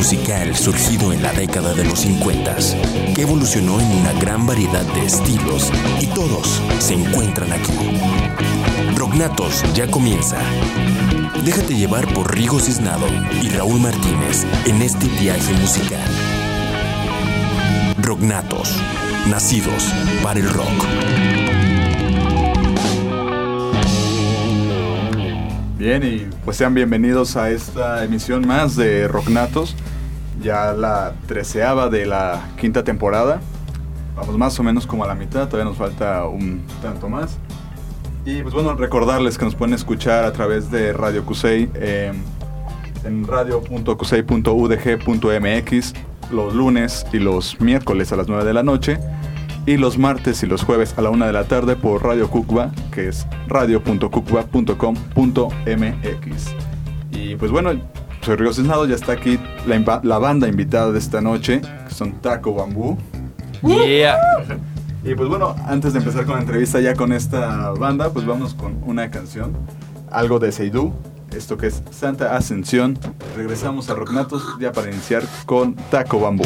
musical surgido en la década de los 50, que evolucionó en una gran variedad de estilos y todos se encuentran aquí. Rocknatos ya comienza. Déjate llevar por Rigo Cisnado y Raúl Martínez en este viaje musical. Rocknatos, nacidos para el rock. Bien, y pues sean bienvenidos a esta emisión más de Rocknatos, ya la treceava de la quinta temporada. Vamos más o menos como a la mitad, todavía nos falta un tanto más. Y pues bueno, recordarles que nos pueden escuchar a través de Radio Cusey eh, en radio.cusey.udg.mx los lunes y los miércoles a las 9 de la noche y los martes y los jueves a la 1 de la tarde por Radio Cucba, que es radio.cucba.com.mx. Y pues bueno, soy Río Cisnado, ya está aquí la, la banda invitada de esta noche, que son Taco Bambú. Yeah. Y pues bueno, antes de empezar con la entrevista ya con esta banda, pues vamos con una canción, algo de Seidú, esto que es Santa Ascensión. Regresamos a Rocknatos ya para iniciar con Taco Bambú.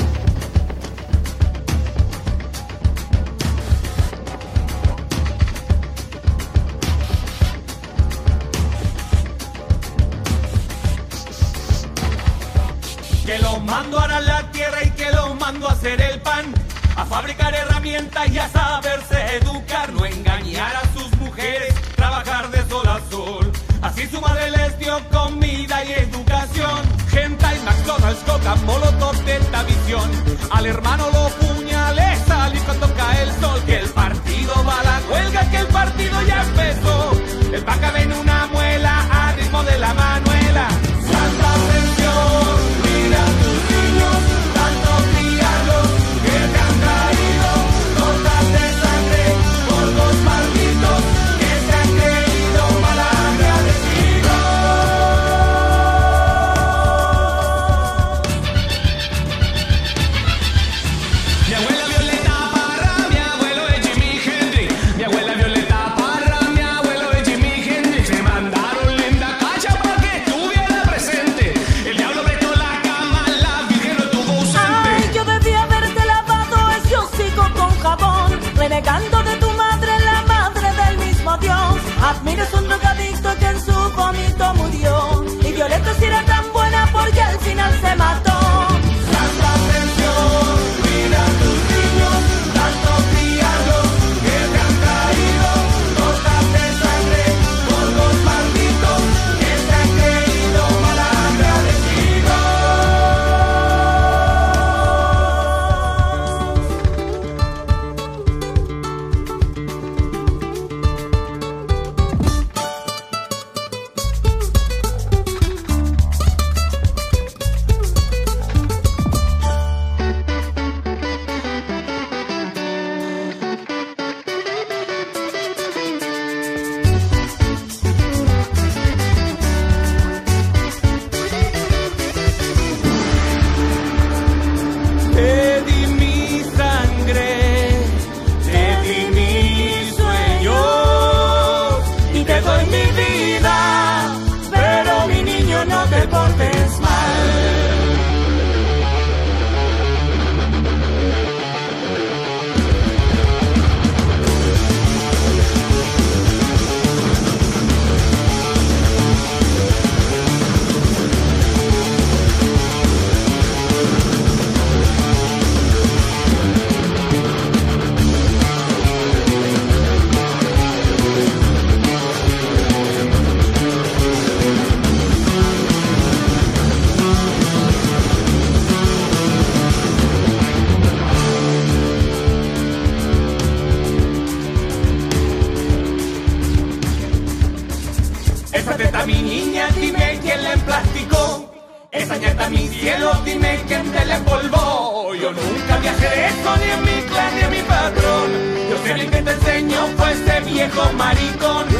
Hacer el pan, a fabricar herramientas y a saberse educar, no engañar a sus mujeres, trabajar de sol a sol. Así su madre les dio comida y educación. Gente y McDonald's, Coca, Molotov, Delta Visión. Al hermano lo puñale, sale cuando cae el sol. Que el partido va a la huelga, que el partido ya empezó. Eso, ni en mi clan, ni en mi patrón. Yo sé que te enseño, fue ese viejo maricón.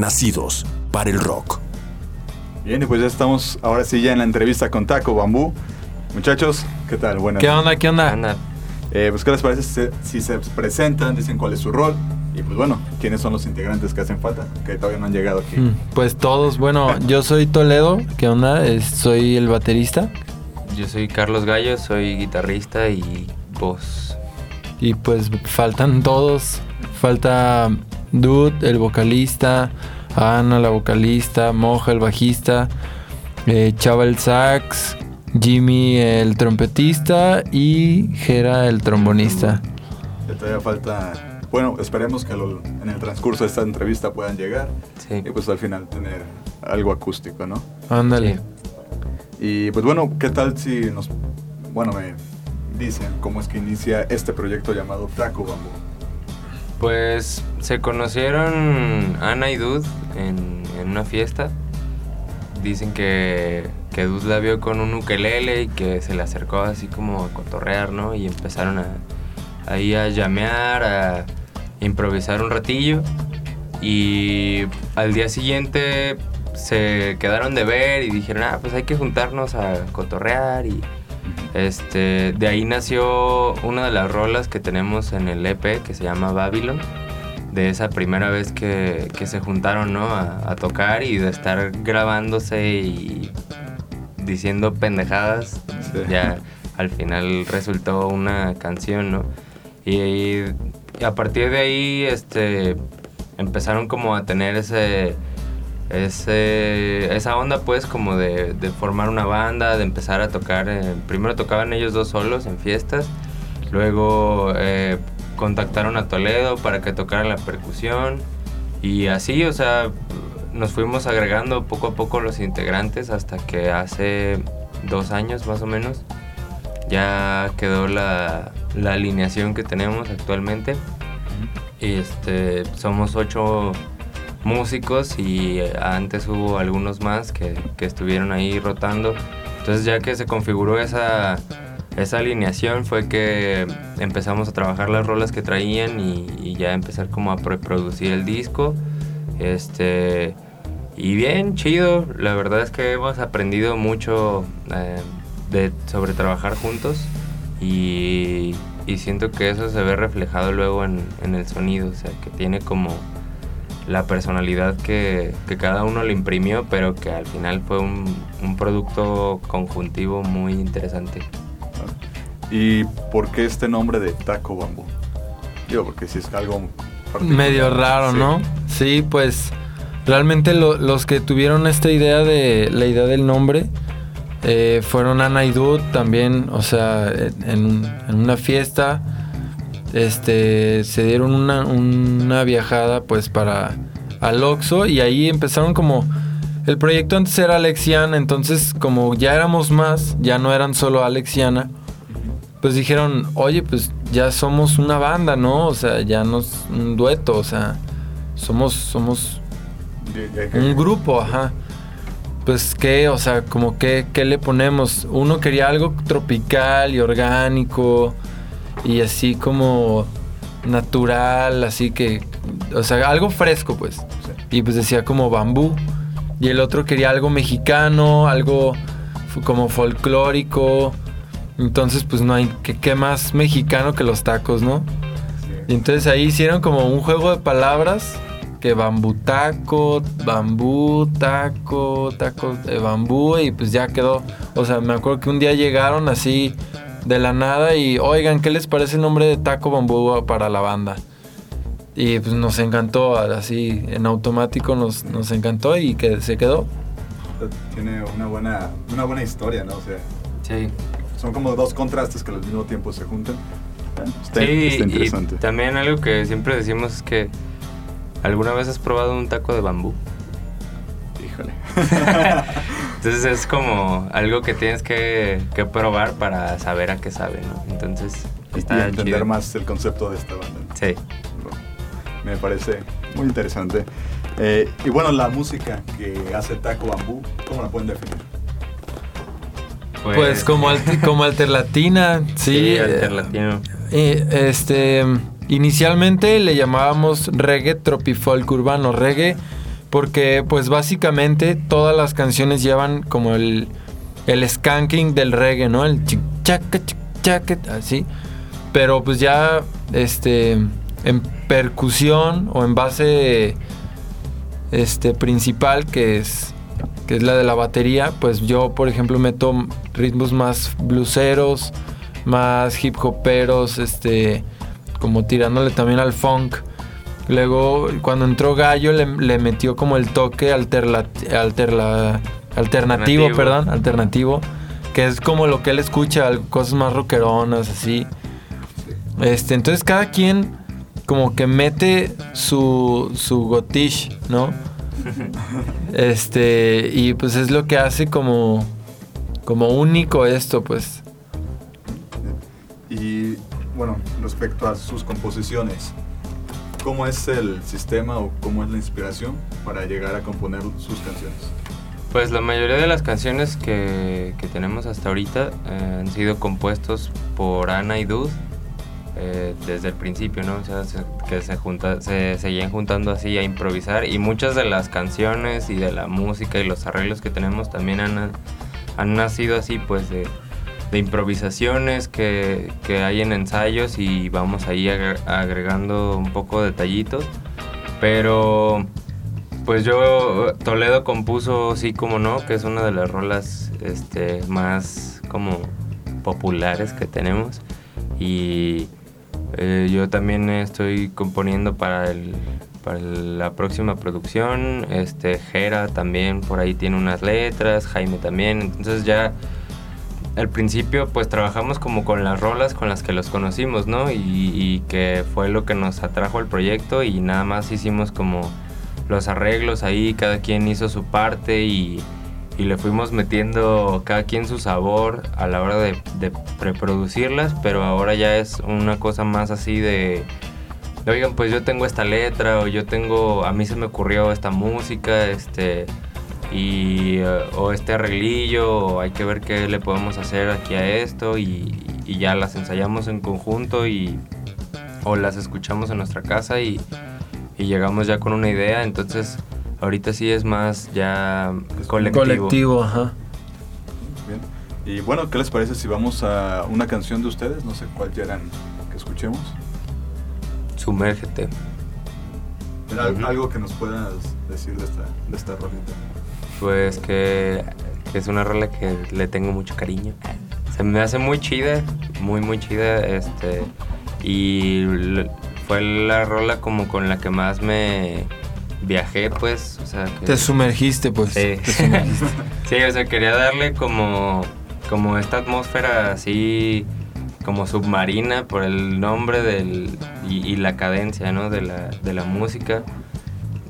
Nacidos para el rock. Bien, y pues ya estamos ahora sí ya en la entrevista con Taco Bambú. Muchachos, ¿qué tal? Buenas. ¿Qué onda? ¿Qué onda? Eh, pues, ¿qué les parece si se, si se presentan, dicen cuál es su rol? Y pues bueno, ¿quiénes son los integrantes que hacen falta? Que todavía no han llegado aquí. Mm, Pues todos, bueno, yo soy Toledo, ¿qué onda? Es- soy el baterista Yo soy Carlos Gallo, soy guitarrista y voz. y pues faltan todos. Falta Dude, el vocalista, Ana, la vocalista, Moja, el bajista, eh, Chava, el sax, Jimmy, el trompetista y Jera, el trombonista. Que todavía falta... Bueno, esperemos que lo- en el transcurso de esta entrevista puedan llegar Sí. y pues al final tener algo acústico, ¿no? Ándale. Sí. Y pues bueno, ¿qué tal si nos... Bueno, me dicen cómo es que inicia este proyecto llamado Taco Bambú? Pues se conocieron Ana y Dud en, en una fiesta. Dicen que, que Dud la vio con un ukelele y que se le acercó así como a cotorrear, ¿no? Y empezaron a, ahí a llamear, a improvisar un ratillo. Y al día siguiente se quedaron de ver y dijeron, ah, pues hay que juntarnos a cotorrear y este, de ahí nació una de las rolas que tenemos en el EP que se llama Babylon. De esa primera vez que, que se juntaron ¿no? a, a tocar y de estar grabándose y diciendo pendejadas, Sí. ya al final resultó una canción, ¿no? Y, y a partir de ahí este, empezaron como a tener ese, ese, esa onda pues como de, de formar una banda, de empezar a tocar. eh, primero tocaban ellos dos solos en fiestas, luego eh, contactaron a Toledo para que tocara la percusión y así, o sea, nos fuimos agregando poco a poco los integrantes hasta que hace dos años más o menos ya quedó la, la alineación que tenemos actualmente. Y este, somos ocho músicos y eh, antes hubo algunos más que, que estuvieron ahí rotando. Entonces ya que se configuró esa, esa alineación fue que empezamos a trabajar las rolas que traían y, ya empezar como a preproducir el disco. Este, y bien, chido. La verdad es que hemos aprendido mucho eh, de, sobre trabajar juntos y, y siento que eso se ve reflejado luego en, en el sonido. O sea, que tiene como la personalidad que, que cada uno le imprimió, pero que al final fue un, un producto conjuntivo muy interesante. ¿Y por qué este nombre de Taco Bambú? Digo, porque si es algo particular. Medio raro, Sí. ¿no? Sí, pues realmente lo- los que tuvieron esta idea de la idea del nombre eh, fueron Ana y Dude también, o sea, en, en una fiesta este se dieron una, una viajada pues para al Oxxo y ahí empezaron como el proyecto antes era Alexiana, entonces como ya éramos más, ya no eran solo Alexiana, pues dijeron, oye, pues ya somos una banda, ¿no? O sea, ya no es un dueto, o sea, somos, somos un grupo, ajá. Pues qué, o sea, como que, ¿qué le ponemos? Uno quería algo tropical y orgánico y así como natural, así que, o sea, algo fresco, pues. Y pues decía como bambú. Y el otro quería algo mexicano, algo como folclórico. Entonces, pues no hay, ¿qué, qué más mexicano que los tacos, no? Y entonces ahí hicieron como un juego de palabras que bambú taco, bambú, taco, taco de bambú y pues ya quedó. O sea, me acuerdo que un día llegaron así de la nada y oigan, ¿qué les parece el nombre de taco bambú para la banda? Y pues nos encantó, así en automático nos, nos encantó y que se quedó. Tiene una buena, una buena historia, ¿no? O sea, Sí. son como dos contrastes que al mismo tiempo se juntan. Está, Sí, está y interesante. también algo que siempre decimos es que ¿alguna vez has probado un taco de bambú? Híjole. Entonces es como algo que tienes que, que probar para saber a qué sabe, ¿no? Entonces y está entender chido. más el concepto de esta banda. Sí. Me parece muy interesante. Eh, y bueno, la música que hace Taco Bambú, ¿cómo la pueden definir? Pues, como, alter- como alterlatina, sí. sí, eh, alterlatino. Eh, este, inicialmente le llamábamos reggae tropifolk urbano, reggae Porque pues básicamente todas las canciones llevan como el, el skanking del reggae, ¿no? El chic chaca, así. Pero pues ya este en percusión o en base este principal que es que es la de la batería, pues yo por ejemplo meto ritmos más bluseros, más hip hoperos, este como tirándole también al funk. Luego, cuando entró Gallo, le, le metió como el toque alterla- alterla- alternativo, Alternativo. perdón, alternativo, que es como lo que él escucha, cosas más rockeronas, así. Este, entonces cada quien como que mete su, su gotish, ¿no? Este, y pues es lo que hace como, como único esto, pues. Y bueno, respecto a sus composiciones, ¿cómo es el sistema o cómo es la inspiración para llegar a componer sus canciones? Pues la mayoría de las canciones que, que tenemos hasta ahorita eh, han sido compuestos por Ana y Dude eh, desde el principio, ¿no? O sea, se- que se, junta, se seguían juntando así a improvisar y muchas de las canciones y de la música y los arreglos que tenemos también han, han nacido así, pues de, de improvisaciones que, que hay en ensayos y vamos ahí agre- agregando un poco detallitos, pero... Pues yo, Toledo compuso Sí como no, que es una de las rolas este, más como populares que tenemos. Y eh, yo también estoy componiendo para, el, para la próxima producción. Este, Jera también por ahí tiene unas letras, Jaime también. Entonces ya al principio pues trabajamos como con las rolas con las que los conocimos, ¿no? Y, que fue lo que nos atrajo al proyecto y nada más hicimos como los arreglos ahí, cada quien hizo su parte y, le fuimos metiendo cada quien su sabor a la hora de, de preproducirlas, pero ahora ya es una cosa más así de, oigan, pues yo tengo esta letra o yo tengo, a mí se me ocurrió esta música, este, y, eh, o este arreglillo, o hay que ver qué le podemos hacer aquí a esto y, y ya las ensayamos en conjunto y o las escuchamos en nuestra casa y, y llegamos ya con una idea, entonces ahorita sí es más ya colectivo. Colectivo, ajá. Bien. Y bueno, ¿qué les parece si vamos a una canción de ustedes? No sé cuál quieran que escuchemos. Sumérgete. Algo que nos puedas decir de esta, de esta rolita. Pues que, que es una rola que le tengo mucho cariño. Se me hace muy chida, muy muy chida, este y fue la rola como con la que más me viajé, pues, o sea, que Te sumergiste, pues. Sí. Te sumergiste. Sí, o sea, quería darle como, como esta atmósfera así, como submarina por el nombre del, y, y la cadencia, ¿no? De la, de la música.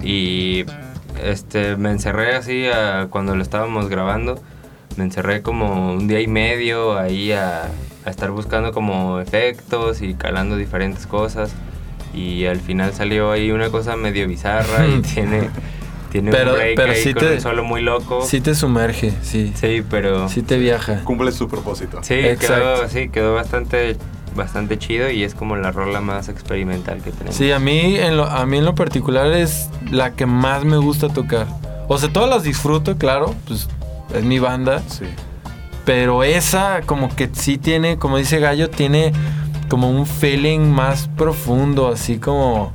Y este, me encerré así a- cuando lo estábamos grabando. Me encerré como un día y medio ahí a, a estar buscando como efectos y calando diferentes cosas. Y al final salió ahí una cosa medio bizarra y tiene, tiene Pero- un break pero ahí sí con te- un solo muy loco. Sí te sumerge, sí. Sí, pero Sí te viaja. Cumple su propósito. sí, Exacto. quedó, sí, quedó bastante, bastante chido y es como la rola más experimental que tenemos. Sí, a mí, en lo, a mí en lo particular es la que más me gusta tocar. O sea, todas las disfruto, claro, pues es mi banda. Sí. Pero esa como que sí tiene, como dice Gallo, tiene como un feeling más profundo, así como...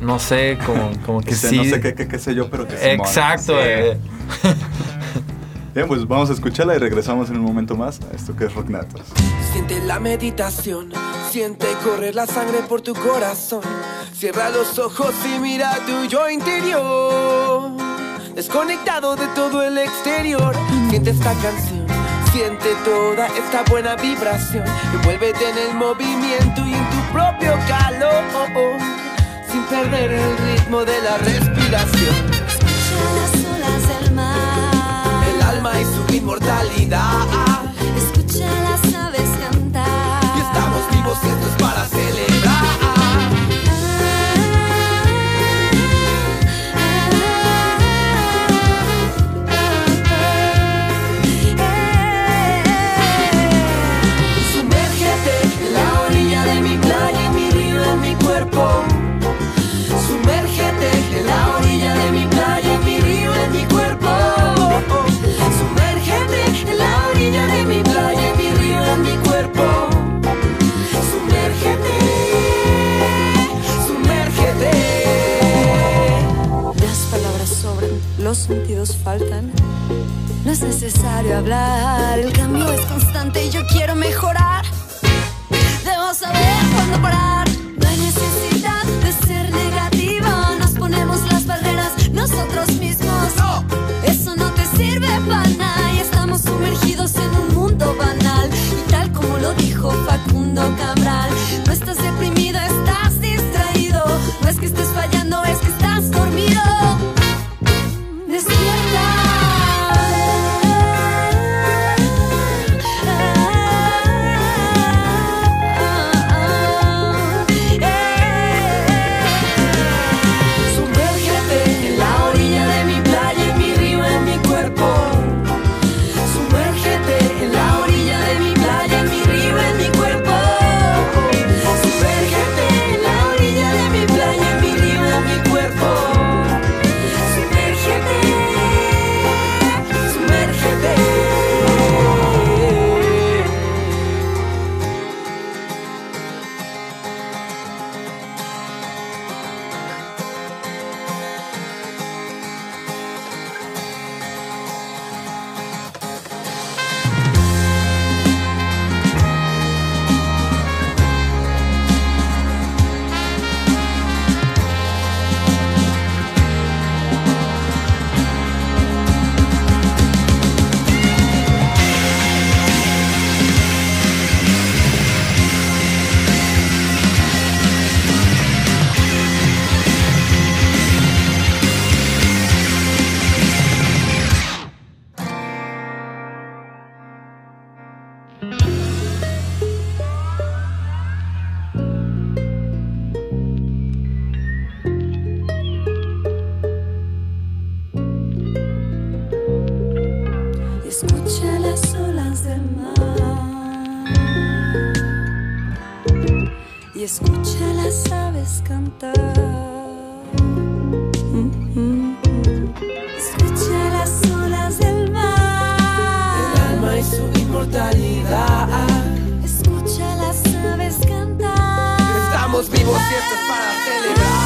No sé, como, como que O sea, sí... No sé qué, qué, qué sé yo, pero que. Exacto. Sí. eh. Bien, pues vamos a escucharla y regresamos en un momento más a esto que es Rocknatos. Siente la meditación, siente correr la sangre por tu corazón. Cierra los ojos y mira tu yo interior. Desconectado de todo el exterior, siente esta canción, siente toda esta buena vibración. Envuélvete en el movimiento y en tu propio calor, sin perder el ritmo de la respiración. Inmortalidad. Escucha las aves cantar. Y estamos vivos esto es para celebrar. Sentidos faltan. No es necesario hablar, el cambio es constante y yo quiero mejorar. Debo saber cuándo parar. No hay necesidad de ser negativo. Nos ponemos las barreras nosotros mismos. Eso no te sirve para nada. Y estamos sumergidos en un mundo banal. Y tal como lo dijo Facundo Cabral, no estás deprimido, estás distraído. No es que estés fallando, es que estás dormido. Estamos vivos y esto es para celebrar.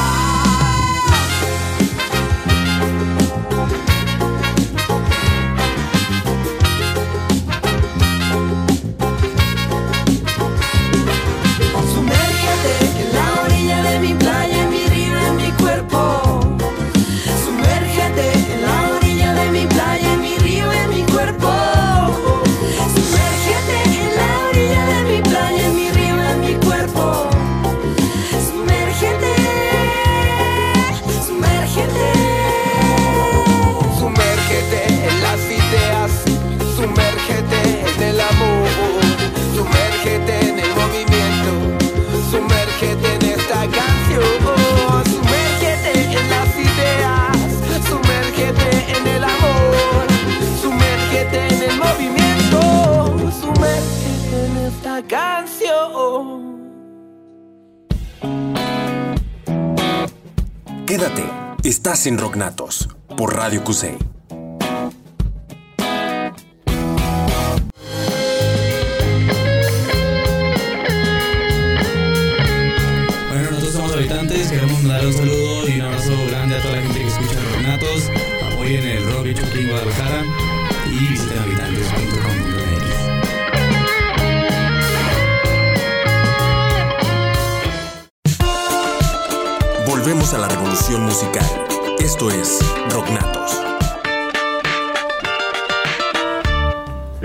Estás en Rocknatos por Radio Cusey.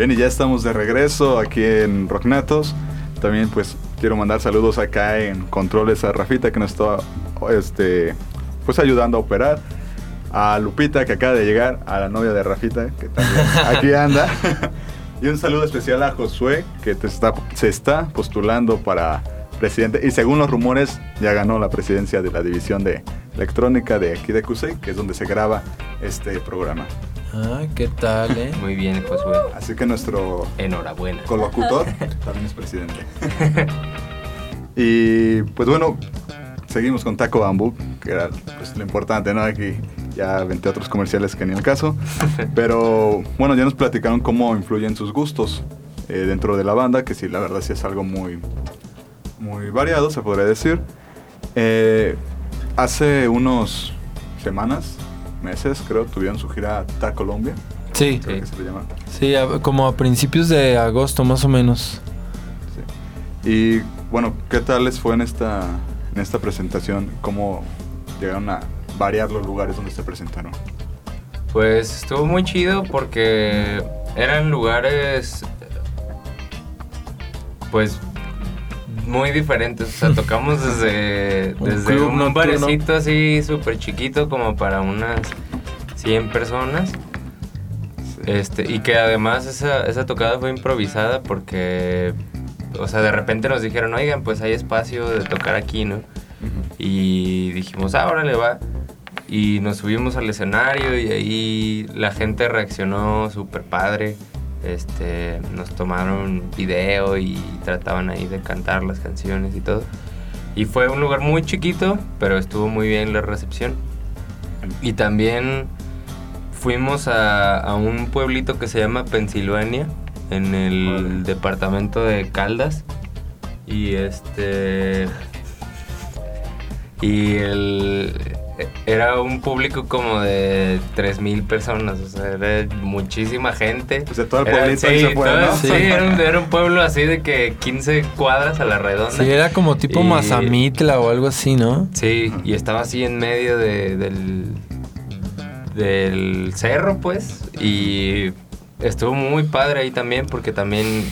Bien, y ya estamos de regreso aquí en Rocknatos. También pues quiero mandar saludos acá en Controles a Rafita que nos está este, pues ayudando a operar. A Lupita que acaba de llegar, a la novia de Rafita que también aquí anda. y un saludo especial a Josué que te está, se está postulando para presidente y según los rumores ya ganó la presidencia de la división de electrónica de aquí de que es donde se graba este programa. Ah, ¿qué tal, eh? Muy bien, Josué. Así que nuestro Enhorabuena. colocutor también es presidente. y pues bueno, seguimos con Taco Bambú, que era pues, lo importante, ¿no? Aquí ya 20 otros comerciales que ni el caso. Pero bueno, ya nos platicaron cómo influyen sus gustos eh, dentro de la banda, que sí, la verdad sí es algo muy, muy variado, se podría decir. Eh, hace unos semanas meses, creo, tuvieron su gira Ta Colombia, Sí, creo que se le llama. sí, a- como a principios de agosto más o menos. Sí. Y bueno, ¿qué tal les fue en esta, en esta presentación? ¿Cómo llegaron a variar los lugares donde se presentaron? Pues estuvo muy chido porque eran lugares pues muy diferentes. O sea, tocamos desde, Un desde club un barecito así súper chiquito como para unas 100 personas. Este, y que además esa, esa tocada fue improvisada porque, o sea, de repente nos dijeron, oigan, pues hay espacio de tocar aquí, ¿no? Y dijimos, ah, órale, va. Y nos subimos al escenario y ahí la gente reaccionó súper padre. Este, nos tomaron video y trataban ahí de cantar las canciones y todo. Y fue un lugar muy chiquito, pero estuvo muy bien la recepción. Y también fuimos a, a un pueblito que se llama Pensilvania, en el departamento de Caldas. Y este. Y el. Era un público como de 3.000 personas, o sea, era muchísima gente. O sea, todo el Era- pueblito ahí sí, se fue, todo- ¿no? Sí, era un, era un pueblo así de que 15 cuadras a la redonda. Sí, era como tipo Y- Mazamitla o algo así, ¿no? Sí, y estaba así en medio de- del, del cerro, pues. Y estuvo muy padre ahí también, porque también,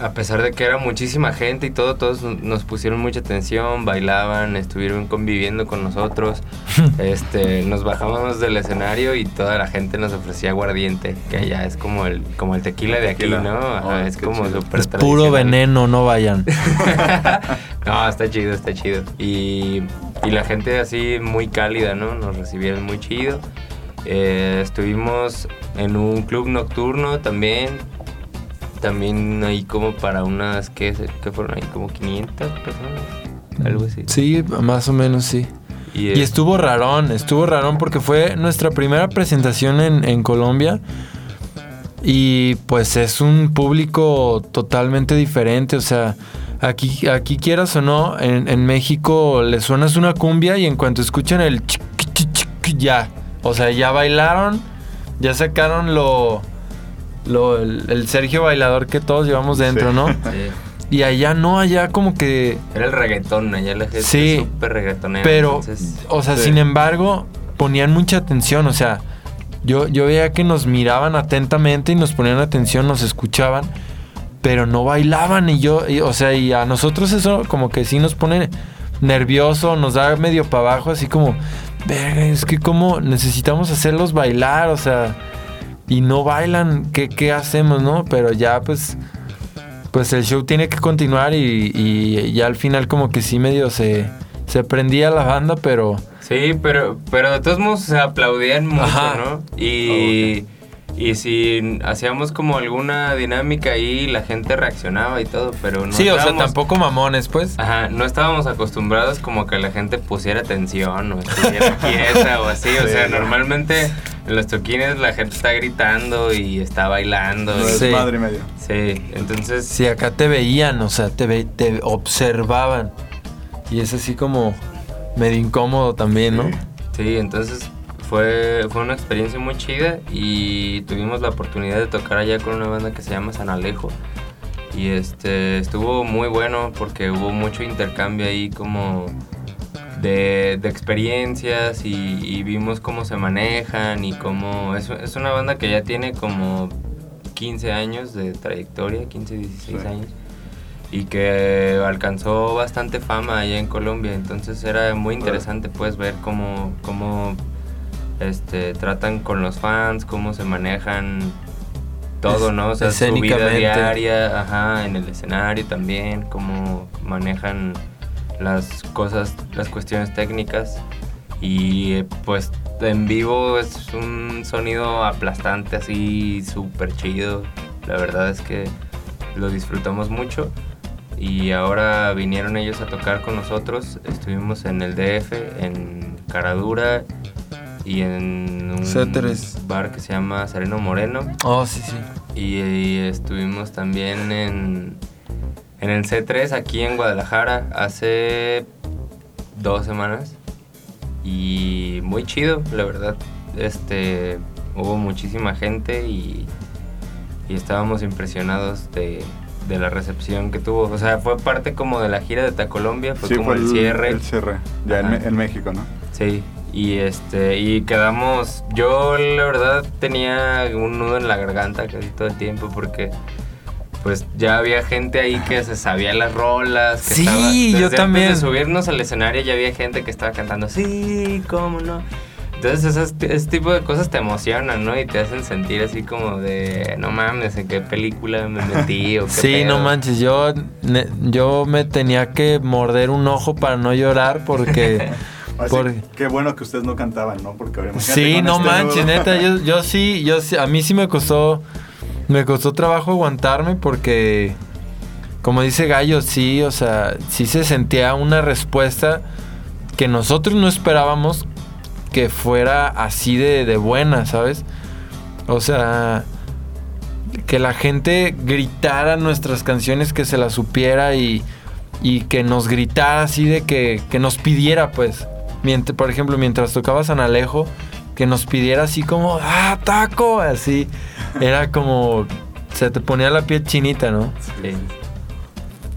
a pesar de que era muchísima gente y todo, todos nos pusieron mucha atención, bailaban, estuvieron conviviendo con nosotros. este, nos bajábamos del escenario y toda la gente nos ofrecía aguardiente, que allá es como el, como el tequila de aquí, Tequila. ¿no? Ajá, Oh, es como súper Es puro veneno, no vayan. no, está chido, está chido. Y, y la gente así muy cálida, ¿no? Nos recibieron muy chido. Eh, estuvimos en un club nocturno también. También ahí como para unas, ¿qué, qué fueron ahí? Como 500 personas. Algo así. Sí, más o menos sí. Y, Y estuvo rarón, estuvo rarón porque fue nuestra primera presentación en, en Colombia. Y pues es un público totalmente diferente. O sea, aquí, aquí quieras o no, en, en México le suenas una cumbia y en cuanto escuchan el chic, chic, chic, ya. O sea, ya bailaron, ya sacaron lo, lo el, el Sergio bailador que todos llevamos dentro, Sí. ¿no? sí. Y allá no, allá como que Era el reggaetón, allá la gente Sí, súper reggaetonera. Pero, entonces- o sea, sí. sin embargo, ponían mucha atención. O sea, yo, yo veía que nos miraban atentamente y nos ponían atención, nos escuchaban, pero no bailaban. Y yo, y, o sea, y a nosotros eso como que sí nos pone nervioso, nos da medio para abajo, así como, verga, es que como necesitamos hacerlos bailar, o sea, y no bailan, ¿qué, qué hacemos, no? Pero ya, pues. Pues el show tiene que continuar y, y ya al final como que sí medio se, se prendía la banda, pero Sí, pero, pero de todos modos se aplaudían mucho, Ajá. ¿no? Y, y si hacíamos como alguna dinámica ahí, la gente reaccionaba y todo, pero no sí, o sea, tampoco mamones, pues. Ajá, no estábamos acostumbrados como que la gente pusiera atención o estuviera quieta o así. O Sí, sea, no. normalmente en los toquines la gente está gritando y está bailando. No y- es Sí. madre y medio. Sí, entonces Si acá te veían, o sea, te, ve- te observaban. Y es así como medio incómodo también, ¿no? Sí, entonces fue, fue una experiencia muy chida y tuvimos la oportunidad de tocar allá con una banda que se llama San Alejo. Y este estuvo muy bueno porque hubo mucho intercambio ahí como de, de experiencias y, y vimos cómo se manejan y cómo... Es, es una banda que ya tiene como 15 años de trayectoria, 15, 16 Sí. años y que alcanzó bastante fama allá en Colombia. Entonces era muy interesante pues ver cómo, cómo este, tratan con los fans, cómo se manejan todo, ¿no? O sea, su vida diaria, ajá, en el escenario también, cómo manejan las cosas, las cuestiones técnicas. Y eh, pues en vivo es un sonido aplastante, así súper chido. La verdad es que lo disfrutamos mucho. Y ahora vinieron ellos a tocar con nosotros. Estuvimos en el DF, en Caradura y en un C3. bar que se llama Sereno Moreno. Oh, sí, sí. Y, y estuvimos también en, en el C3 aquí en Guadalajara hace dos semanas. y muy chido, la verdad. Este, hubo muchísima gente y, y estábamos impresionados de, de la recepción que tuvo. O sea, fue parte como de la gira de Tacolombia, fue Sí, como fue el cierre. El cierre, ya en México, ¿no? Sí, y este, y quedamos, yo la verdad tenía un nudo en la garganta casi todo el tiempo porque pues ya había gente ahí que se sabía las rolas. Que Sí, estaba- yo desde antes también. de subirnos al escenario ya había gente que estaba cantando, sí, cómo no. Entonces esas- ese tipo de cosas te emocionan, ¿no? Y te hacen sentir así como de, no mames, ¿en qué película me metí? o qué Sí, pedo?". no manches, yo, yo me tenía que morder un ojo para no llorar porque... Así, por- Qué bueno que ustedes no cantaban, ¿no? Porque Sí, no este manches, neta, yo, yo sí, yo sí, a mí sí me costó, me costó trabajo aguantarme porque, como dice Gallo, sí, o sea, sí se sentía una respuesta que nosotros no esperábamos que fuera así de, de buena, ¿sabes? O sea, que la gente gritara nuestras canciones, que se las supiera y, y que nos gritara así de que, que nos pidiera, pues. Mient- por ejemplo, mientras tocaba San Alejo, que nos pidiera así como, ¡ah, taco! Así. Era como. Se te ponía la piel chinita, ¿no? Sí.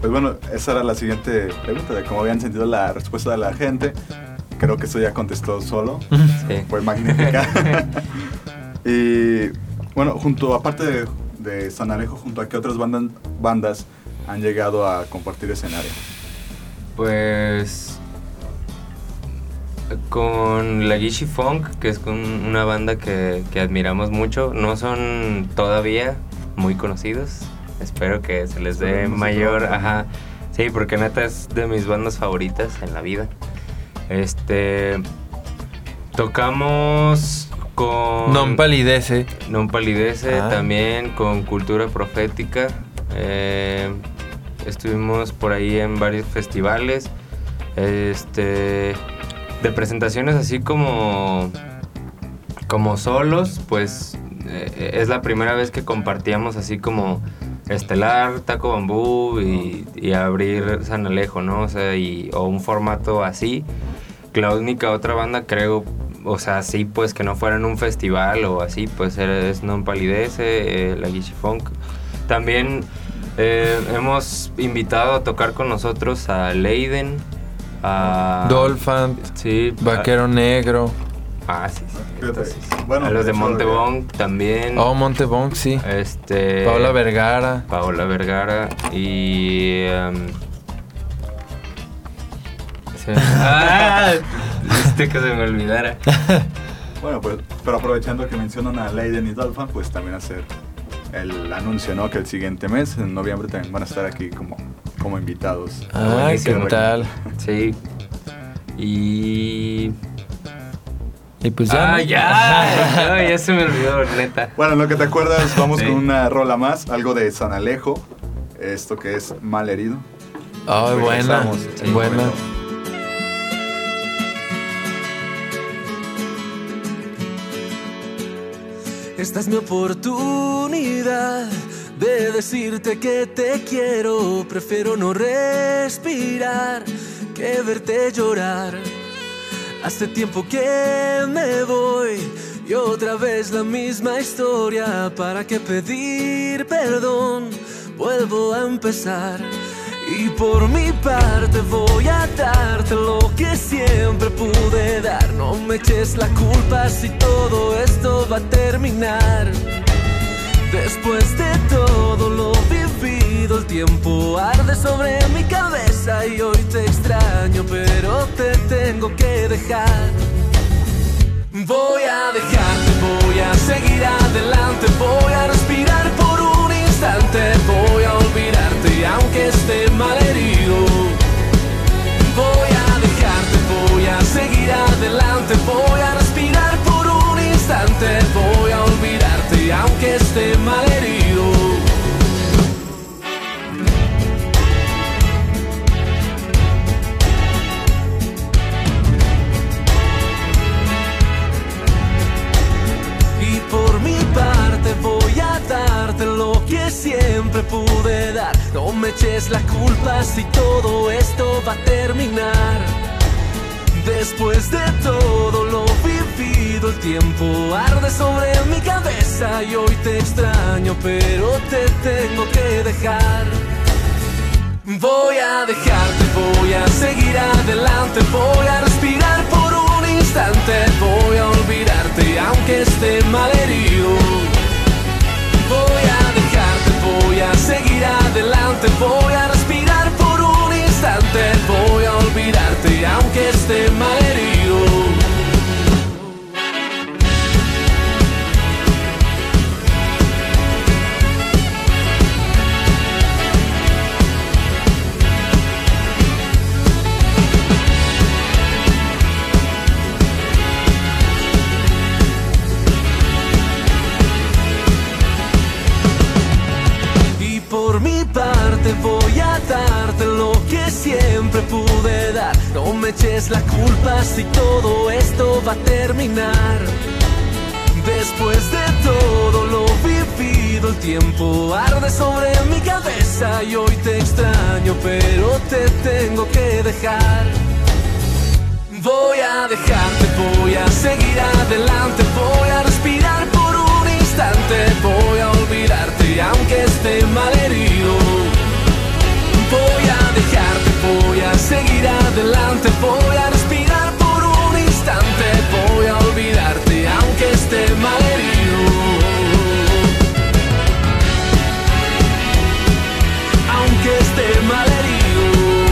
Pues bueno, esa era la siguiente pregunta de cómo habían sentido la respuesta de la gente. Creo que eso ya contestó solo. Sí. Fue magnífica. y bueno, junto, aparte de, de San Alejo, junto a qué otras bandas, bandas han llegado a compartir escenario. Pues con la Gishi Funk, que es con una banda que, que admiramos mucho, no son todavía muy conocidos. Espero que se les dé mayor, ajá. Sí, porque neta es de mis bandas favoritas en la vida. Este tocamos con Non palidece. Non Palidece, Ah. también con Cultura Profética. Eh, estuvimos por ahí en varios festivales. Este, de presentaciones así como, como solos, pues eh, es la primera vez que compartíamos así como Estelar, Taco Bambú y, abrir San Alejo, ¿no? O sea, o un formato así. La única otra banda creo, o sea, sí, pues que no fuera en un festival o así, pues es Non Palidece, eh, la Gishi Funk. También eh, hemos invitado a tocar con nosotros a Leiden, a... Dolphant, Sí. Vaquero Negro. Ah, sí, sí. Fíjate, entonces, bueno, a los de eso Montebón también. Oh, Montebonk, sí. Este... Paola Vergara. Paola Vergara y... em, se- ¡Ah! Viste que se me olvidara. Bueno, pues, pero aprovechando que mencionan a Leiden y Dolphin, pues también hacer el anuncio, ¿no? Que el siguiente mes, en noviembre, también van a estar aquí como, como invitados. Ah, ¿qué buenísimo. tal? Sí. Y... Y pues ya. ¡Ah, ¿no? ya! No, ya se me olvidó, neta. Bueno, en lo que te acuerdas, vamos Sí. con una rola más, algo de San Alejo, esto que es Mal Herido. Ay, buena. Un buena. momento. Esta es mi oportunidad de decirte que te quiero. Prefiero no respirar que verte llorar. Hace tiempo que me voy y otra vez la misma historia. ¿Para qué pedir perdón? Vuelvo a empezar. Y por mi parte voy a darte lo que siempre pude dar. No me eches la culpa si todo esto va a terminar. Después de todo lo vivido, el tiempo arde sobre mi cabeza y hoy te extraño, pero te tengo que dejar. Voy a dejarte, voy a seguir adelante, voy a respirar por un instante, voy a olvidarte aunque esté mal herido. Voy a dejarte, voy a seguir adelante, voy a respirar por un instante, voy a aunque esté mal herido. Y por mi parte voy a darte lo que siempre pude dar. No me eches la culpa si todo esto va a terminar. Después de todo lo vivido, el tiempo arde sobre mi cabeza y hoy te extraño, pero te tengo que dejar. Voy a dejarte, voy a seguir adelante, voy a respirar por un instante, voy a olvidarte aunque esté tiempo arde sobre mi cabeza y hoy te extraño, pero te tengo que dejar. Voy a dejarte, voy a seguir adelante, voy a respirar por un instante, voy a olvidarte aunque esté malherido. Voy a dejarte, voy a seguir adelante, voy a respirar por un instante, voy a olvidarte aunque esté malherido. Aunque malherido.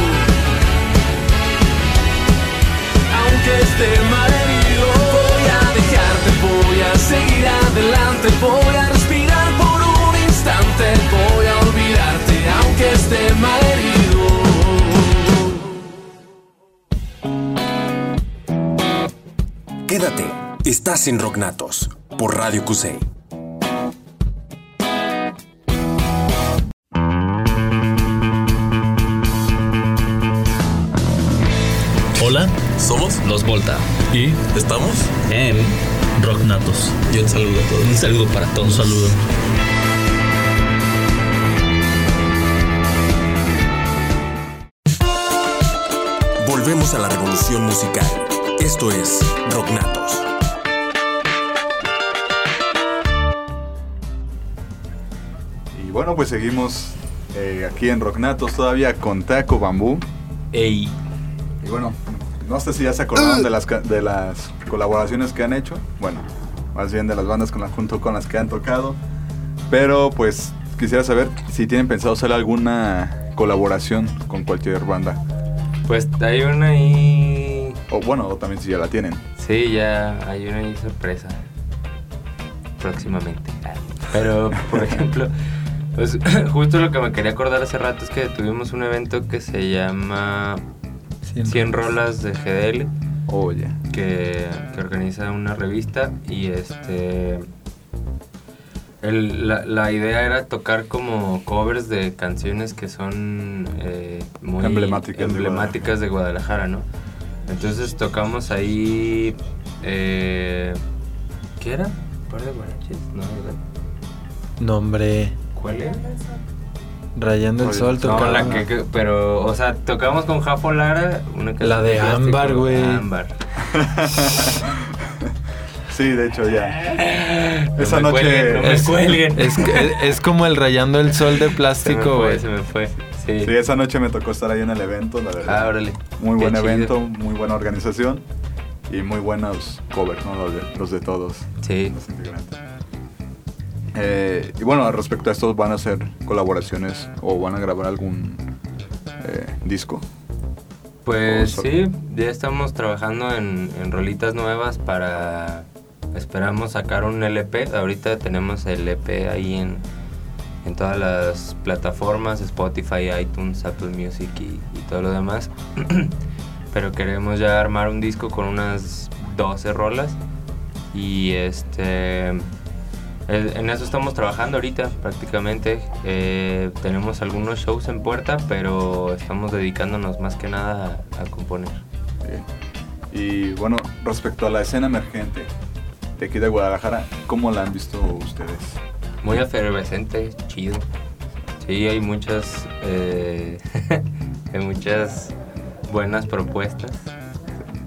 aunque esté malherido. Voy a dejarte, voy a seguir adelante, voy a respirar por un instante, voy a olvidarte, aunque esté malherido. Quédate, estás en Rocknatos por Radio Cusey. Somos los Volta y estamos. en Rocknatos. Y un saludo a todos. Un saludo para todos. Un saludo. Volvemos a la revolución musical. Esto es Rocknatos. Y bueno, pues seguimos eh, aquí en Rocknatos todavía con Taco Bambú. Ey, Y bueno, no sé si ya se acordaron de las, ca- de las colaboraciones que han hecho. Bueno, más bien de las bandas con la, junto con las que han tocado. Pero pues quisiera saber si tienen pensado hacer alguna colaboración con cualquier banda. pues hay una ahí. O bueno, o también si ya la tienen. Sí, ya hay una ahí sorpresa. Próximamente. Ah, Pero, por ejemplo, pues justo lo que me quería acordar hace rato es que tuvimos un evento que se llama 100 rolas de GDL. Oye. que, que organiza una revista y este el- la, la idea era tocar como covers de canciones que son eh, muy Emblemáticas de emblemáticas de Guadalajara, ¿no? Entonces tocamos ahí eh, ¿qué era? ¿Par de guaraches? No, ¿verdad? Nombre. ¿Cuál era? Rayando el sol No, tocaba. la que, que- pero, o sea, tocamos con Jafo Lara una canción La de. Ámbar, güey. Ámbar. Sí, de hecho ya. No Esa me noche. cuelguen, no me Es, cuelguen. es, es- es como el rayando el sol de Se me plástico, fue, güey. se me fue. Sí. Sí, esa noche me tocó estar ahí en el evento, la verdad. Ah, órale. Muy Qué buen chido. evento, muy buena organización y muy buenos covers, ¿no? Los de, los de todos. Sí. los integrantes. Eh, y bueno, respecto a estos, ¿van a hacer colaboraciones o van a grabar algún eh, disco? Pues sí, ya estamos trabajando en, en rolitas nuevas para... Esperamos sacar un LP. Ahorita tenemos el LP ahí en, en todas las plataformas, Spotify, iTunes, Apple Music y, y todo lo demás. Pero queremos ya armar un disco con unas 12 rolas. Y este... el- En eso estamos trabajando ahorita prácticamente. Eh, tenemos algunos shows en puerta, pero estamos dedicándonos más que nada a, a componer. Eh, y bueno, respecto a la escena emergente de aquí de Guadalajara, ¿cómo la han visto ustedes? Muy efervescente, chido. Sí, hay muchas, eh, hay muchas buenas propuestas.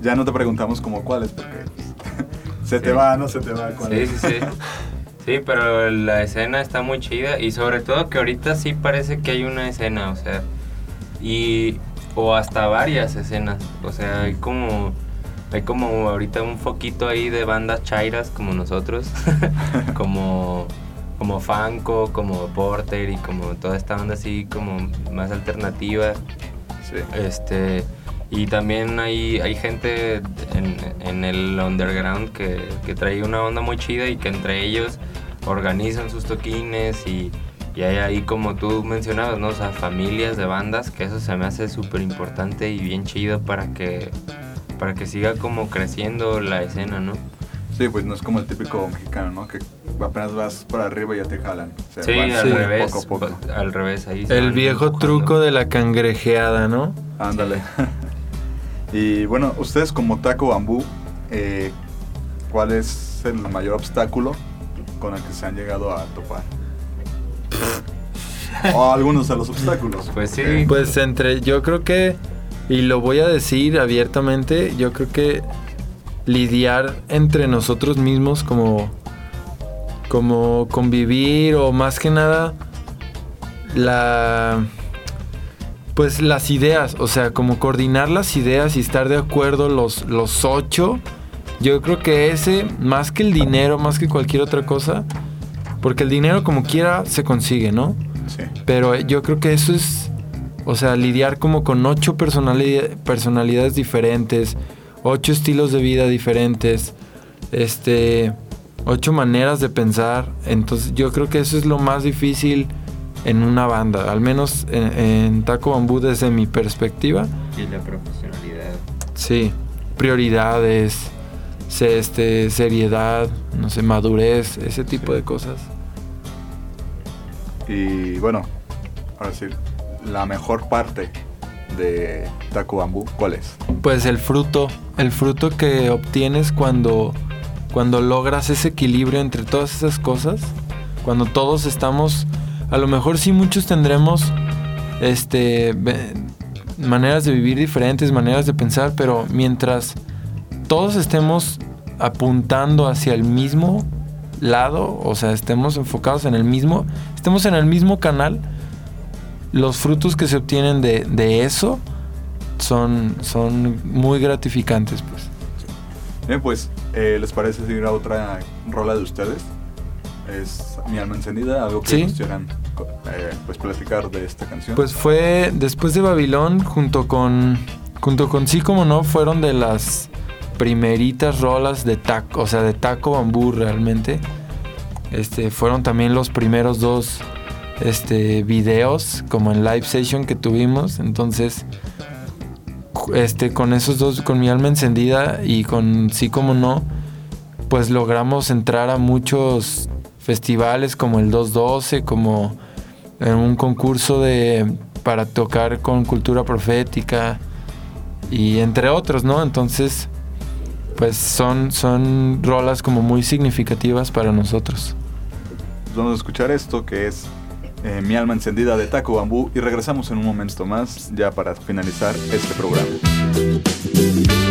Ya no te preguntamos como cuáles, porque se te Sí. va, no se te va. cuál Sí, sí, sí. Sí, pero la escena está muy chida y sobre todo que ahorita sí parece que hay una escena, o sea, y o hasta varias escenas, o sea, hay como hay como ahorita un foquito ahí de bandas chairas como nosotros, como como Fanco, como Porter y como toda esta banda así como más alternativa. Sí. Este, y también hay, hay gente en, en el underground que, que trae una onda muy chida y que entre ellos organizan sus toquines y, y hay ahí como tú mencionabas, ¿no? O sea, familias de bandas, que eso se me hace súper importante y bien chido para que, para que siga como creciendo la escena, ¿no? Sí, pues no es como el típico mexicano, ¿no? Que apenas vas para arriba y ya te jalan. O sea, Sí, al Sí. revés. Poco a poco. Al revés, ahí. El viejo empujando. truco de la cangrejeada, ¿no? Ándale. y bueno, ustedes como Taco Bambú, eh, ¿cuál es el mayor obstáculo con el que se han llegado a topar? o algunos de los obstáculos. Pues sí. Eh, Pues entre, yo creo que, y lo voy a decir abiertamente, yo creo que lidiar entre nosotros mismos como, como convivir o más que nada la, pues las ideas, o sea, como coordinar las ideas y estar de acuerdo los, los ocho, yo creo que ese, más que el dinero, más que cualquier otra cosa, porque el dinero como quiera se consigue, ¿no? sí. Pero yo creo que eso es, o sea, lidiar como con ocho personali- personalidades diferentes, ocho estilos de vida diferentes, este, ocho maneras de pensar. Entonces yo creo que eso es lo más difícil en una banda, al menos en, en Taco Bambú desde mi perspectiva. Y la profesionalidad. Sí, prioridades, se- este, seriedad, no sé, madurez, ese tipo Sí. de cosas. Y bueno, ahora sí, la mejor parte de Taco Bambú, ¿cuál es? Pues el fruto, el fruto que obtienes cuando, cuando logras ese equilibrio entre todas esas cosas, cuando todos estamos, a lo mejor sí muchos tendremos este maneras de vivir diferentes, maneras de pensar, pero mientras todos estemos apuntando hacia el mismo lado, o sea, estemos enfocados en el mismo, estemos en el mismo canal, los frutos que se obtienen de, de eso son, son muy gratificantes, pues. Bien, pues, eh, ¿les parece seguir a otra rola de ustedes? Es Mi alma encendida, algo que Sí. nos quieran eh, pues platicar de esta canción. Pues fue después de Babilón, junto con, junto con Sí como no, fueron de las primeritas rolas de taco, o sea, de taco bambú realmente. Este, fueron también los primeros dos este, videos, como en live session que tuvimos. Entonces, este, con esos dos, con mi alma encendida y con Sí como no, pues logramos entrar a muchos festivales como el 212, como en un concurso de para tocar con cultura profética y entre otros, ¿no? Entonces, pues son son rolas como muy significativas para nosotros. Vamos a escuchar esto que es eh, Mi alma encendida de Taco Bambú y regresamos en un momento más ya para finalizar este programa.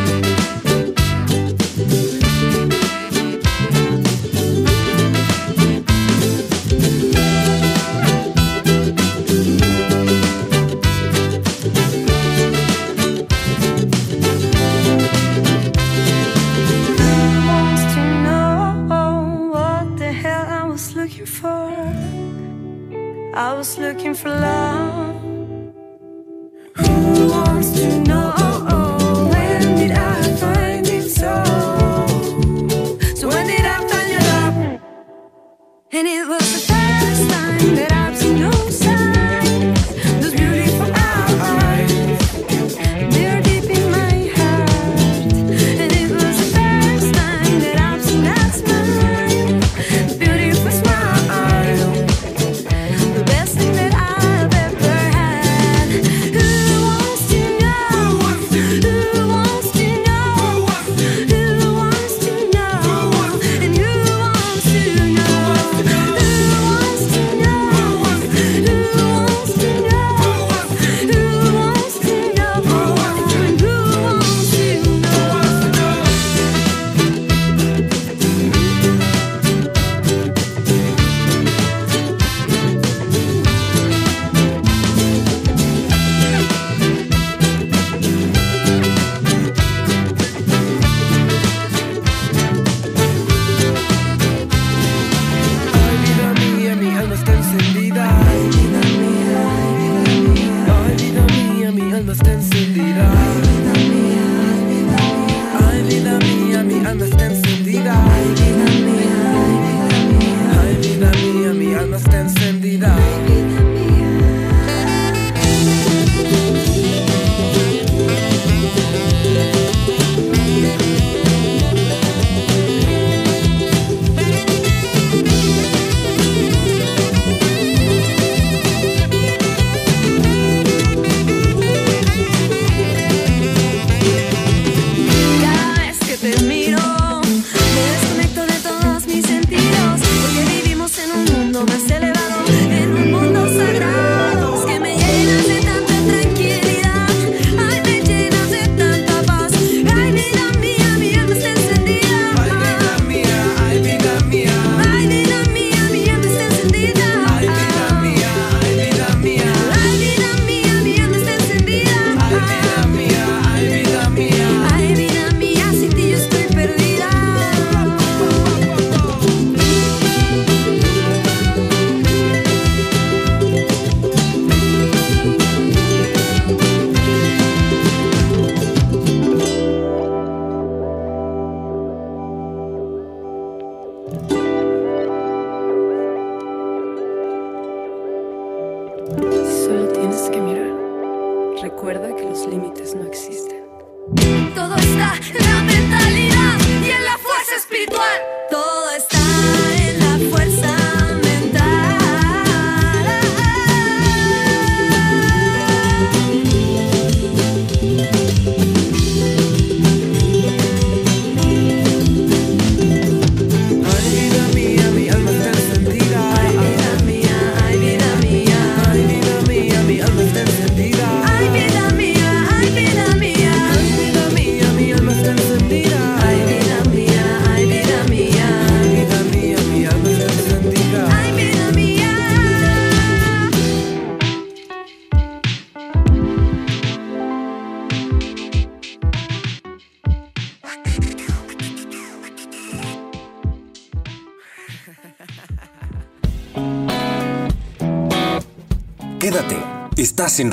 Más en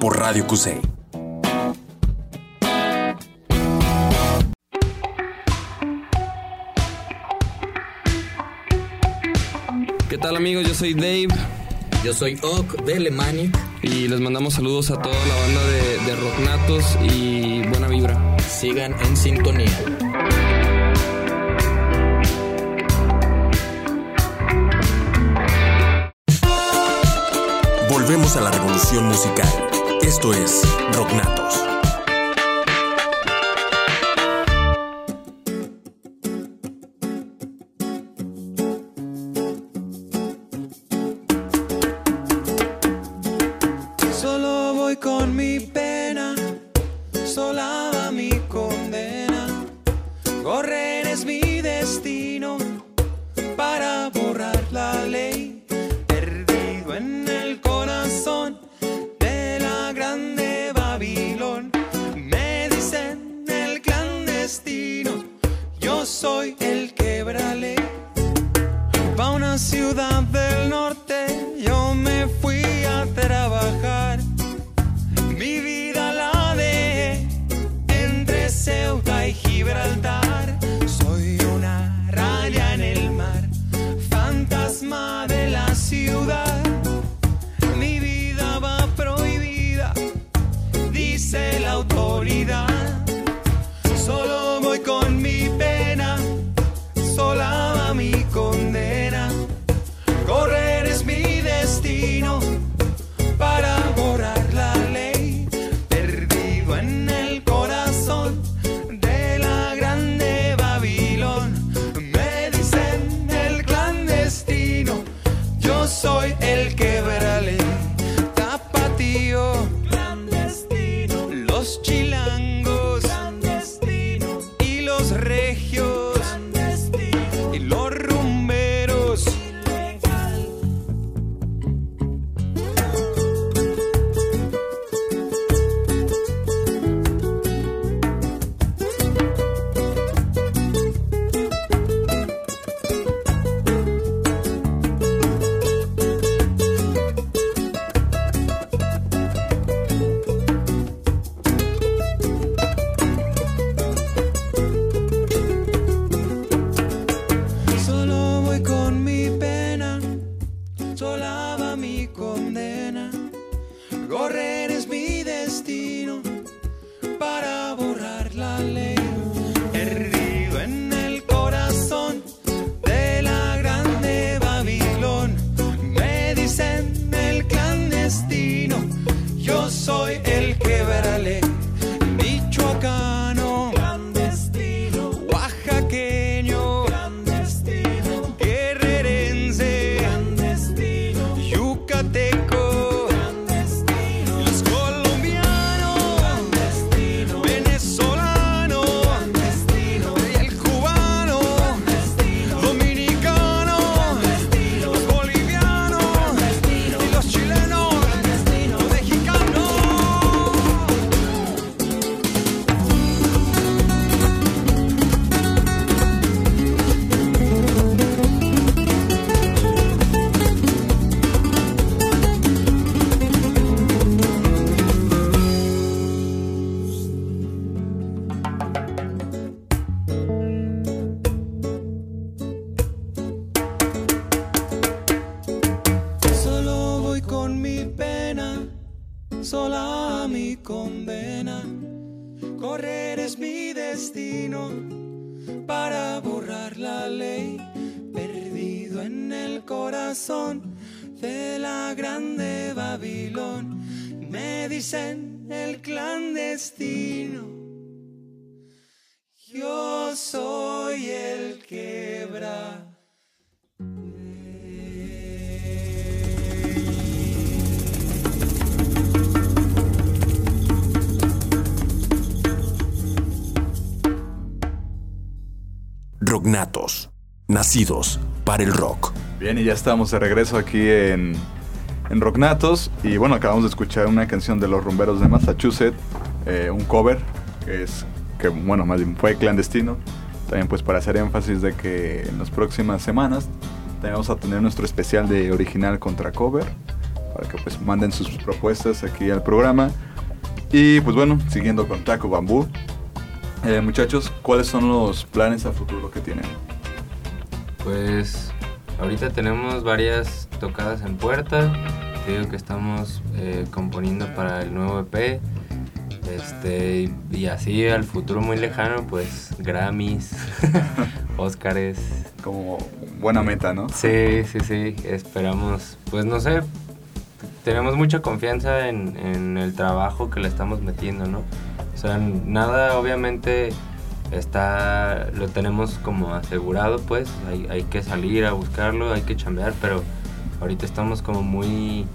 por Radio QC. ¿Qué tal amigos? Yo soy Dave. Yo soy Ock de Alemania. Y les mandamos saludos a toda la banda de, de y buena vibra. Sigan en sintonía. volvemos a la revolución musical. Esto es Rocknatos. Condena. Correr es mi destino para borrar la ley, perdido en el corazón de la grande Babilón. Me dicen el clandestino. Yo soy el quebra. Rocknatos, nacidos para el rock. Bien, y ya estamos de regreso aquí en, en Rocknatos. Y bueno, acabamos de escuchar una canción de los rumberos de Massachusetts, eh, un cover, que es, que bueno, más bien fue clandestino. También pues para hacer énfasis de que en las próximas semanas vamos a tener nuestro especial de original contra cover, para que pues manden sus propuestas aquí al programa. Y pues bueno, siguiendo con Taco Bambú. Eh, muchachos, ¿cuáles son los planes a futuro que tienen? Pues ahorita tenemos varias tocadas en puerta. Te digo que estamos eh, componiendo para el nuevo EP. Este, y, así al futuro muy lejano, pues Grammys, Óscares. Como buena meta, ¿no? Sí, sí, sí. Esperamos, pues no sé, tenemos mucha confianza en, en el trabajo que le estamos metiendo, ¿no? O sea, nada obviamente está lo tenemos como asegurado pues hay, hay que salir a buscarlo hay que chambear pero ahorita estamos como muy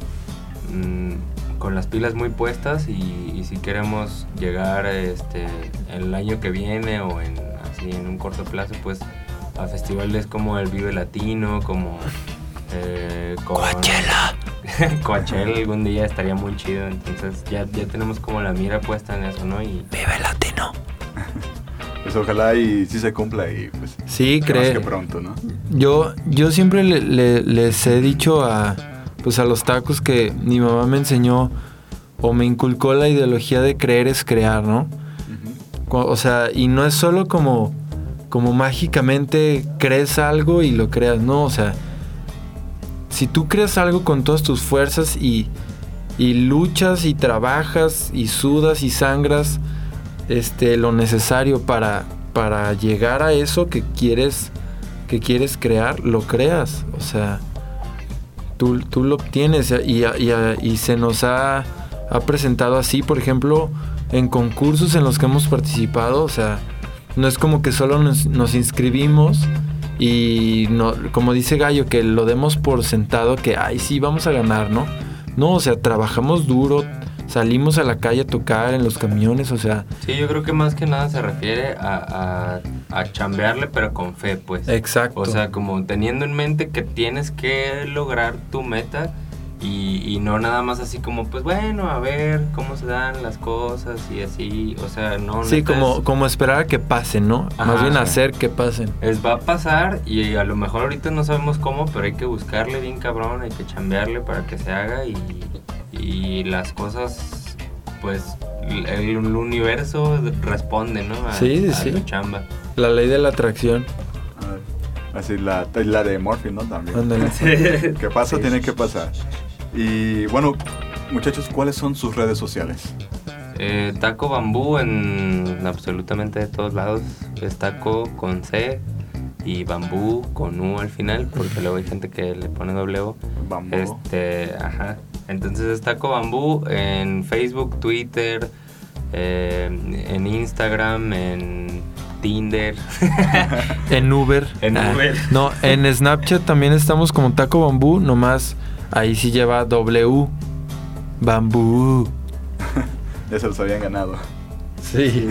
mm, con las pilas muy puestas y, si queremos llegar este el año que viene o en así en un corto plazo pues a festivales como el Vive Latino como eh, con Coachella. Coachella algún día estaría muy chido entonces ya, ya tenemos como la mira puesta en eso no y Vive Latino. Pues ojalá y sí se cumpla y pues sí creo más que pronto no yo yo siempre le- le- les he dicho a pues a los tacos que mi mamá me enseñó o me inculcó la ideología de creer es crear no o sea y no es solo como como mágicamente crees algo y lo creas no o sea si tú creas algo con todas tus fuerzas y, y luchas y trabajas y sudas y sangras este, lo necesario para, para llegar a eso que quieres, que quieres crear, lo creas. O sea, tú, tú lo obtienes y, y- se nos ha, ha presentado así, por ejemplo, en concursos en los que hemos participado. O sea, no es como que solo nos, nos inscribimos y no, como dice Gallo, que lo demos por sentado que, ay, sí, vamos a ganar, ¿no? No, o sea, trabajamos duro, salimos a la calle a tocar en los camiones, o sea, Sí, yo creo que más que nada se refiere a, a, a chambearle, pero con fe, pues. Exacto. O sea, como teniendo en mente que tienes que lograr tu meta y, y no nada más así como, pues bueno, a ver cómo se dan las cosas y así. O sea, no. sí, como, es- como esperar a que pasen, ¿no? Ajá, Más bien sí. hacer que pasen. Es, va a pasar y a lo mejor ahorita no sabemos cómo, pero hay que buscarle bien cabrón, hay que chambearle para que se haga y, y las cosas, pues el, el universo responde, ¿no? A, Sí, sí, a sí. tu chamba. La ley de la atracción. Ah, Así la, la de Morphy, ¿no? También. Ándale. que pasa, Sí. tiene que pasar. Y bueno, muchachos, ¿cuáles son sus redes sociales? Eh, taco bambú en absolutamente de todos lados. Es taco con C y bambú con U al final, porque luego hay gente que le pone doble O. Bambú. Este, ajá. Entonces es taco bambú en Facebook, Twitter, eh, en Instagram, en Tinder. En Uber. En Ah, Uber. No, en Snapchat también estamos como Taco Bambú, nomás ahí sí lleva W. Bambú. Ya se los habían ganado. Sí.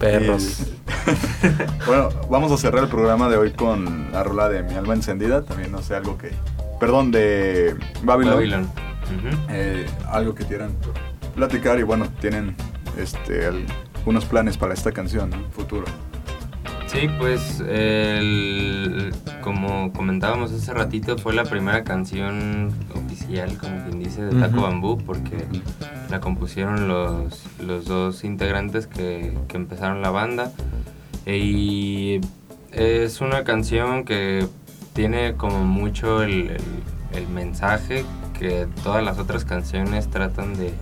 Perros. Y- bueno, vamos a cerrar el programa de hoy con la rola de Mi Alma Encendida. También no sé, algo que... Perdón, de Babylon. Babylon. Eh, algo que quieran platicar y bueno, tienen este, algunos planes para esta canción, ¿no? Futuro. Sí, pues el- como comentábamos hace ratito, fue la primera canción oficial, como quien dice, de Taco Ujú. Bambú, porque la compusieron los, los dos integrantes que, que empezaron la banda. Y es una canción que tiene como mucho el, el- el mensaje que todas las otras canciones tratan de,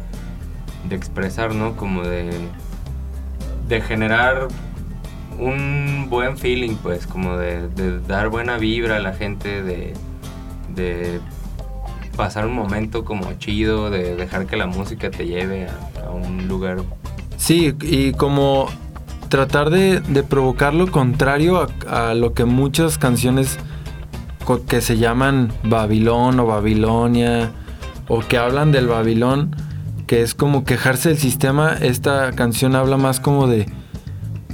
de expresar, ¿no? Como de, de generar un buen feeling, pues, como de, dar buena vibra a la gente, de, pasar un momento como chido, de dejar que la música te lleve a, un lugar. Sí, y como tratar de, provocar lo contrario a, a lo que muchas canciones que se llaman Babilón o Babilonia o que hablan del Babilón, que es como quejarse del sistema, esta canción habla más como de,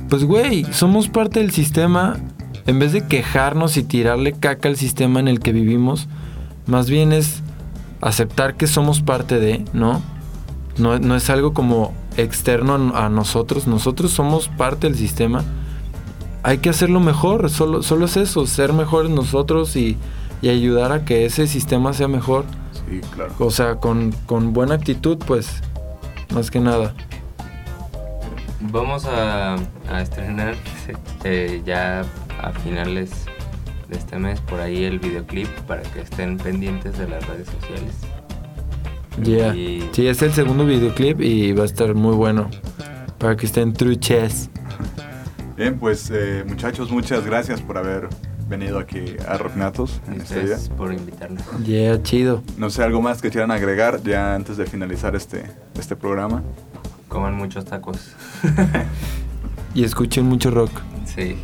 pues güey, somos parte del sistema, en vez de quejarnos y tirarle caca al sistema en el que vivimos, más bien es aceptar que somos parte de, ¿no? No, no es algo como externo a nosotros, nosotros somos parte del sistema. Hay que hacerlo mejor, solo, solo es eso, ser mejores nosotros y, y ayudar a que ese sistema sea mejor. Sí, claro. O sea, con, con buena actitud, pues, más que nada. Vamos a, a estrenar eh, ya a finales de este mes por ahí el videoclip para que estén pendientes de las redes sociales. Yeah. Y- Sí, es el segundo videoclip y va a estar muy bueno. Para que estén truches. Bien, pues eh, muchachos, muchas gracias por haber venido aquí a Rocknatos en este día. Por invitarnos. Yeah, chido. No sé, algo más que quieran agregar ya antes de finalizar este, este programa. Coman muchos tacos. Y escuchen mucho rock. Sí.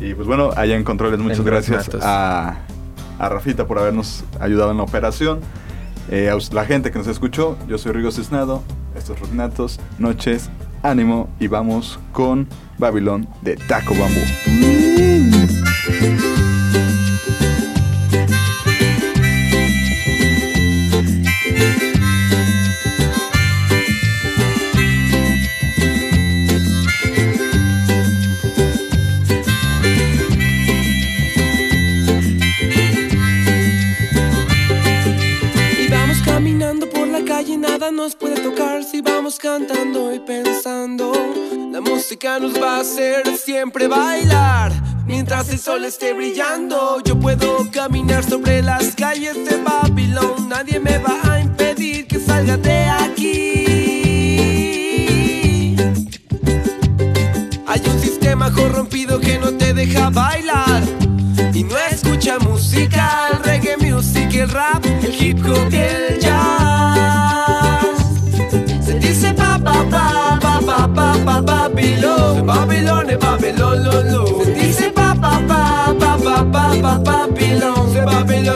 Y pues bueno, allá en controles, muchas En gracias a, a Rafita por habernos ayudado en la operación. Eh, a la gente que nos escuchó, yo soy Rigo Cisnado, estos Rocknatos, noches, ánimo y vamos con Babilón de Taco Bambú. Nos puede tocar si vamos cantando y pensando. La música nos va a hacer siempre bailar. Mientras el sol esté brillando, yo puedo caminar sobre las calles de Babilón. Nadie me va a impedir que salga de aquí. Hay un sistema corrompido que no te deja bailar. Y no escucha música, el reggae music, el rap, el hip hop y el pa Babilón, Babilón, eh, Babilón, lo lo. Se dice pa pa pa pa pa pa pa Babilón, Babilón, eh,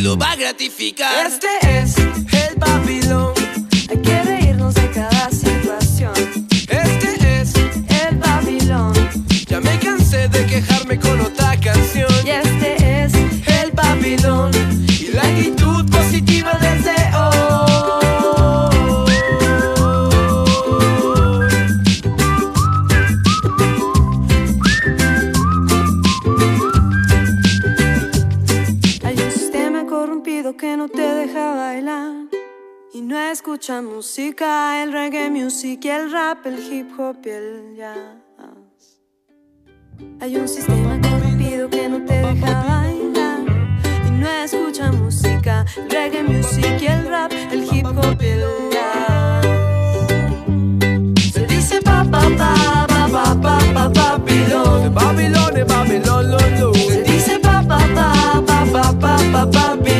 lo va a gratificar. Este música, el reggae music y el rap, el hip hop y el jazz. Hay un sistema corrompido que no te deja bailar y no escucha música, el reggae music y el rap, el hip hop y el jazz. Se dice pa pa pa pa pa pa pa Babilón, Babilón, Babilón, Se dice pa pa pa pa pa pa pa